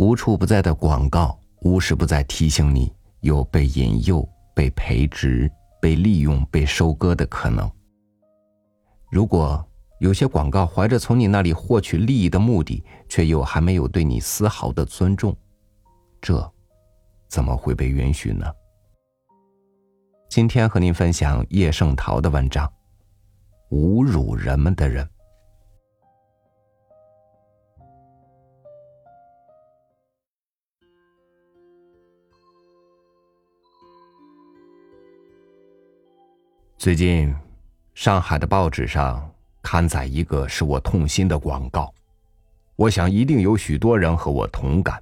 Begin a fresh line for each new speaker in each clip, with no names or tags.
无处不在的广告，无时不在提醒你有被引诱、被培植、被利用、被收割的可能。如果有些广告怀着从你那里获取利益的目的，却又还没有对你丝毫的尊重，这怎么会被允许呢？今天和您分享叶圣陶的文章，《侮辱人们的人》。最近，上海的报纸上刊载一个使我痛心的广告，我想一定有许多人和我同感。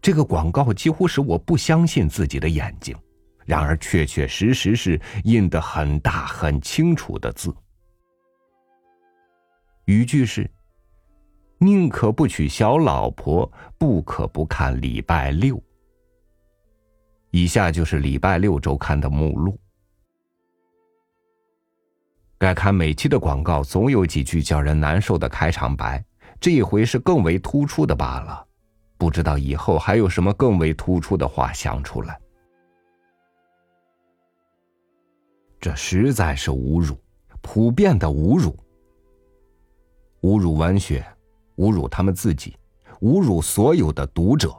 这个广告几乎使我不相信自己的眼睛，然而确确实实是印的很大很清楚的字。语句是：“宁可不娶小老婆，不可不看礼拜六。”以下就是《礼拜六周刊》的目录。该看每期的广告总有几句叫人难受的开场白，这一回是更为突出的罢了。不知道以后还有什么更为突出的话想出来。这实在是侮辱，普遍的侮辱，侮辱文学，侮辱他们自己，侮辱所有的读者。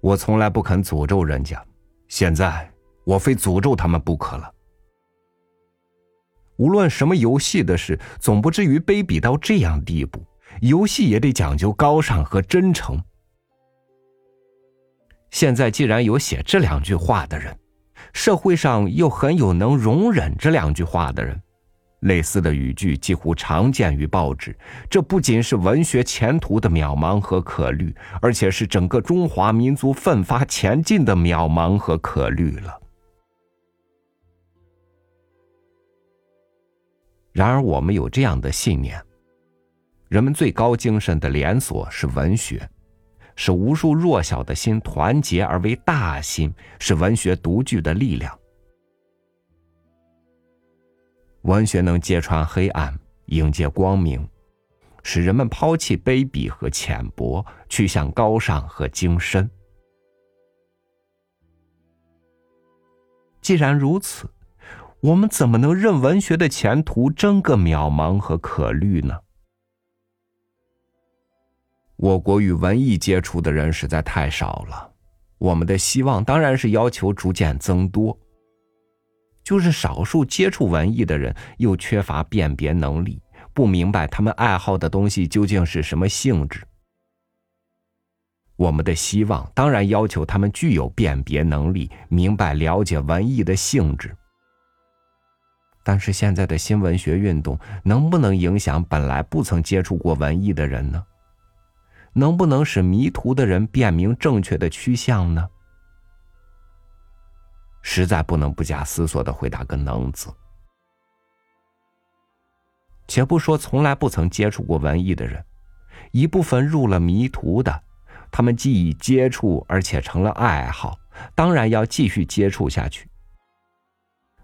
我从来不肯诅咒人家，现在。我非诅咒他们不可了。无论什么游戏的事，总不至于卑鄙到这样地步。游戏也得讲究高尚和真诚。现在既然有写这两句话的人，社会上又很有能容忍这两句话的人。类似的语句几乎常见于报纸，这不仅是文学前途的渺茫和可虑，而且是整个中华民族奋发前进的渺茫和可虑了。然而，我们有这样的信念：人们最高精神的连锁是文学，使无数弱小的心团结而为大心，是文学独具的力量。文学能揭穿黑暗，迎接光明，使人们抛弃卑鄙和浅薄，去向高尚和精深。既然如此。我们怎么能任文学的前途真个渺茫和可虑呢？我国与文艺接触的人实在太少了，我们的希望当然是要求逐渐增多。就是少数接触文艺的人，又缺乏辨别能力，不明白他们爱好的东西究竟是什么性质。我们的希望当然要求他们具有辨别能力，明白了解文艺的性质。但是现在的新文学运动能不能影响本来不曾接触过文艺的人呢？能不能使迷途的人辨明正确的趋向呢？实在不能不假思索的回答个“能”字。且不说从来不曾接触过文艺的人，一部分入了迷途的，他们既已接触而且成了爱好，当然要继续接触下去。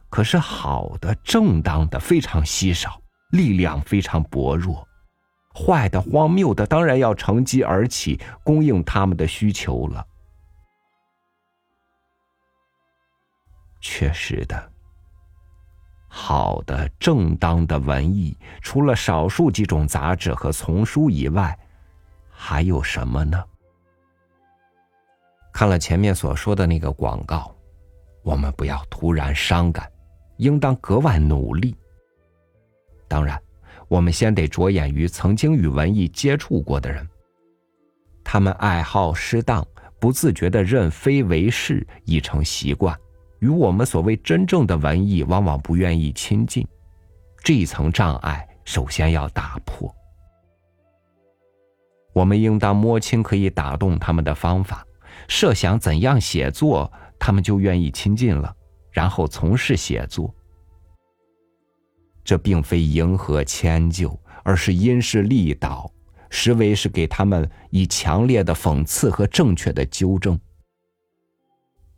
可是好的、正当的非常稀少，力量非常薄弱；坏的、荒谬的，当然要乘机而起，供应他们的需求了。确实的，好的、正当的文艺，除了少数几种杂志和丛书以外，还有什么呢？看了前面所说的那个广告，我们不要突然伤感。应当格外努力。当然，我们先得着眼于曾经与文艺接触过的人，他们爱好失当，不自觉的认非为是，已成习惯，与我们所谓真正的文艺往往不愿意亲近。这一层障碍，首先要打破。我们应当摸清可以打动他们的方法，设想怎样写作，他们就愿意亲近了。然后从事写作，这并非迎合迁就，而是因势利导，实为是给他们以强烈的讽刺和正确的纠正。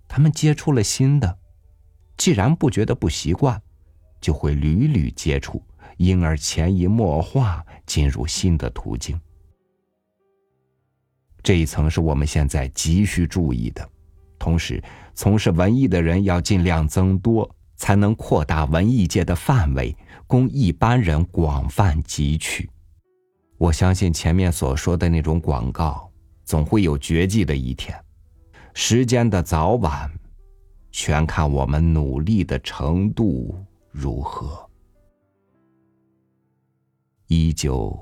他们接触了新的，既然不觉得不习惯，就会屡屡接触，因而潜移默化进入新的途径。这一层是我们现在急需注意的。同时，从事文艺的人要尽量增多，才能扩大文艺界的范围，供一般人广泛汲取。我相信前面所说的那种广告，总会有绝迹的一天。时间的早晚，全看我们努力的程度如何。一九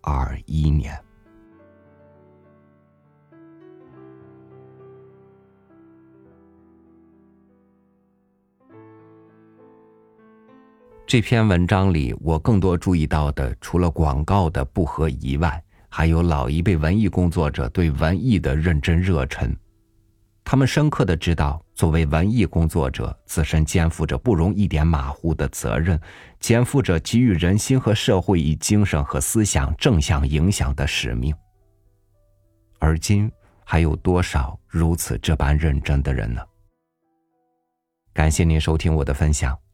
二一年。这篇文章里，我更多注意到的，除了广告的不合宜外，还有老一辈文艺工作者对文艺的认真热忱。他们深刻的知道，作为文艺工作者，自身肩负着不容一点马虎的责任，肩负着给予人心和社会以精神和思想正向影响的使命。而今，还有多少如此这般认真的人呢？感谢您收听我的分享。